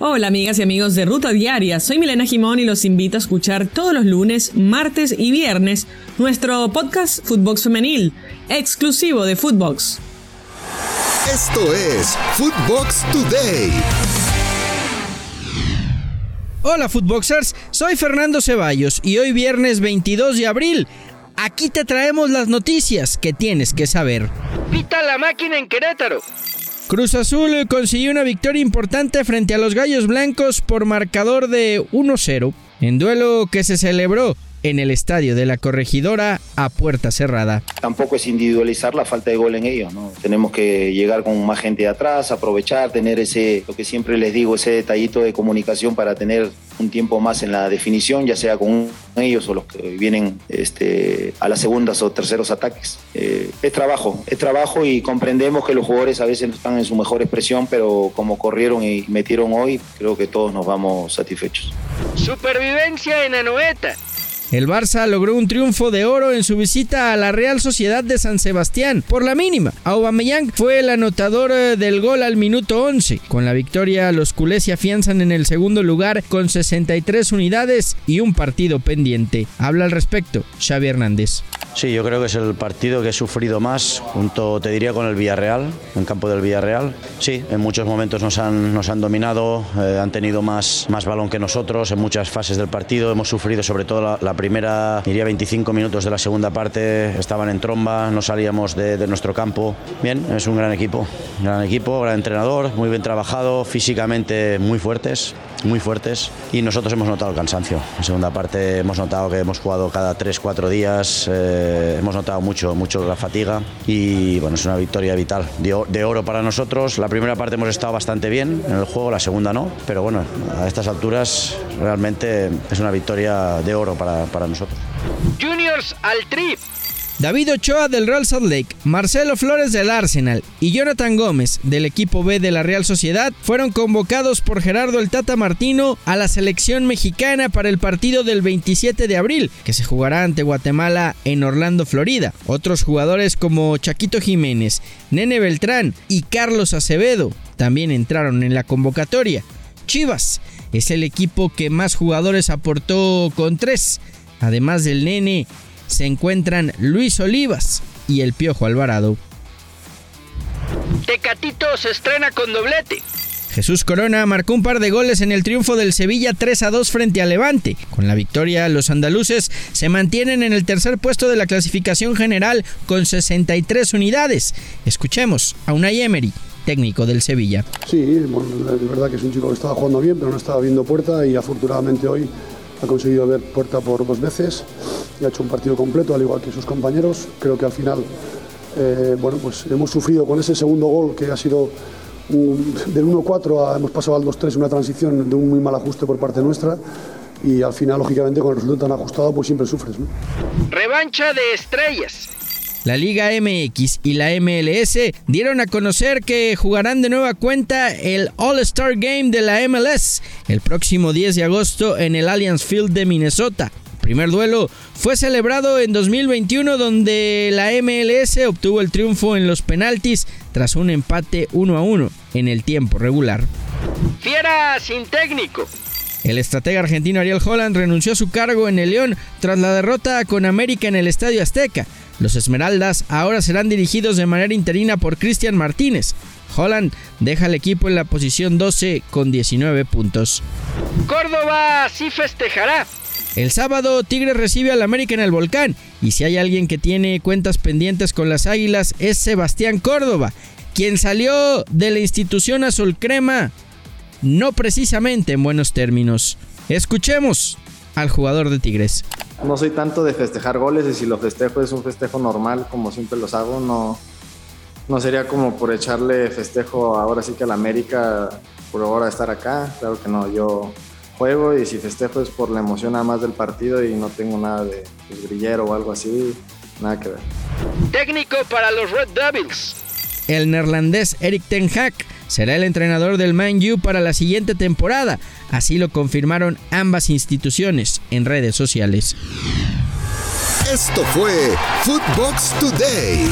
Hola amigas y amigos de Ruta Diaria, soy Milena Jimón y los invito a escuchar todos los lunes, martes y viernes nuestro podcast Footbox Femenil, exclusivo de Footbox. Esto es Footbox Today. Hola Footboxers, soy Fernando Ceballos y hoy viernes 22 de abril, aquí te traemos las noticias que tienes que saber. Pita la máquina en Querétaro. Cruz Azul consiguió una victoria importante frente a los Gallos Blancos por marcador de 1-0, en duelo que se celebró en el estadio de la corregidora a puerta cerrada. Tampoco es individualizar la falta de gol en ellos, ¿no? Tenemos que llegar con más gente de atrás, aprovechar, tener ese, lo que siempre les digo, ese detallito de comunicación para tener un tiempo más en la definición, ya sea con ellos o los que vienen este, a las segundas o terceros ataques. Eh, es trabajo, es trabajo y comprendemos que los jugadores a veces no están en su mejor expresión, pero como corrieron y metieron hoy, creo que todos nos vamos satisfechos. Supervivencia en Anoeta. El Barça logró un triunfo de oro en su visita a la Real Sociedad de San Sebastián por la mínima. Aubameyang fue el anotador eh, del gol al minuto 11. Con la victoria, los culés se afianzan en el segundo lugar con 63 unidades y un partido pendiente. Habla al respecto Xavi Hernández. Sí, yo creo que es el partido que he sufrido más, junto, te diría, con el Villarreal, en campo del Villarreal. Sí, en muchos momentos nos han, nos han dominado, eh, han tenido más, más balón que nosotros en muchas fases del partido. Hemos sufrido sobre todo la, la primera, diría 25 minutos de la segunda parte, estaban en tromba, no salíamos de, de nuestro campo. Bien, es un gran equipo, gran equipo, gran entrenador, muy bien trabajado, físicamente muy fuertes, muy fuertes y nosotros hemos notado el cansancio. En segunda parte hemos notado que hemos jugado cada 3-4 días, eh, hemos notado mucho, mucho la fatiga y bueno, es una victoria vital, de, de, oro para nosotros. La primera parte hemos estado bastante bien en el juego, la segunda no, pero bueno, a estas alturas realmente es una victoria de oro para, para nosotros. Juniors al trip. David Ochoa del Real Salt Lake, Marcelo Flores del Arsenal y Jonathan Gómez del equipo B de la Real Sociedad fueron convocados por Gerardo el Tata Martino a la selección mexicana para el partido del 27 de abril, que se jugará ante Guatemala en Orlando, Florida. Otros jugadores como Chaquito Jiménez, Nene Beltrán y Carlos Acevedo también entraron en la convocatoria. Chivas es el equipo que más jugadores aportó con tres, además del Nene se encuentran Luis Olivas y el Piojo Alvarado. Tecatito se estrena con doblete. Jesús Corona marcó un par de goles en el triunfo del Sevilla 3 a 2 frente a Levante. Con la victoria, los andaluces se mantienen en el tercer puesto de la clasificación general con 63 unidades. Escuchemos a Unai Emery, técnico del Sevilla. Sí, bueno, de verdad que es un chico que estaba jugando bien, pero no estaba viendo puerta y afortunadamente hoy ha conseguido ver puerta por dos veces y ha hecho un partido completo, al igual que sus compañeros. Creo que al final, eh, bueno, pues hemos sufrido con ese segundo gol que ha sido un, del 1-4, hemos pasado al 2-3, una transición de un muy mal ajuste por parte nuestra. Y al final, lógicamente, con el resultado tan ajustado, pues siempre sufres. ¿no? Revancha de estrellas. La Liga MX y la MLS dieron a conocer que jugarán de nueva cuenta el All-Star Game de la MLS el próximo 10 de agosto en el Allianz Field de Minnesota. El primer duelo fue celebrado en 2021 donde la MLS obtuvo el triunfo en los penaltis tras un empate 1 a 1 en el tiempo regular. Fiera sin técnico. El estratega argentino Ariel Holland renunció a su cargo en el León tras la derrota con América en el Estadio Azteca. Los Esmeraldas ahora serán dirigidos de manera interina por Cristian Martínez. Holland deja al equipo en la posición 12 con 19 puntos. Córdoba sí festejará. El sábado Tigres recibe al América en el Volcán y si hay alguien que tiene cuentas pendientes con las Águilas es Sebastián Córdoba, quien salió de la institución azul crema no precisamente en buenos términos. Escuchemos al jugador de Tigres. No soy tanto de festejar goles y si lo festejo es un festejo normal como siempre los hago, no, no sería como por echarle festejo ahora sí que a la América por ahora estar acá, claro que no, yo juego y si festejo es por la emoción nada más del partido y no tengo nada de, de grillero o algo así, nada que ver. Técnico para los Red Devils. El neerlandés Eric Ten Hag será el entrenador del Man U para la siguiente temporada. Así lo confirmaron ambas instituciones en redes sociales. Esto fue Footbox Today.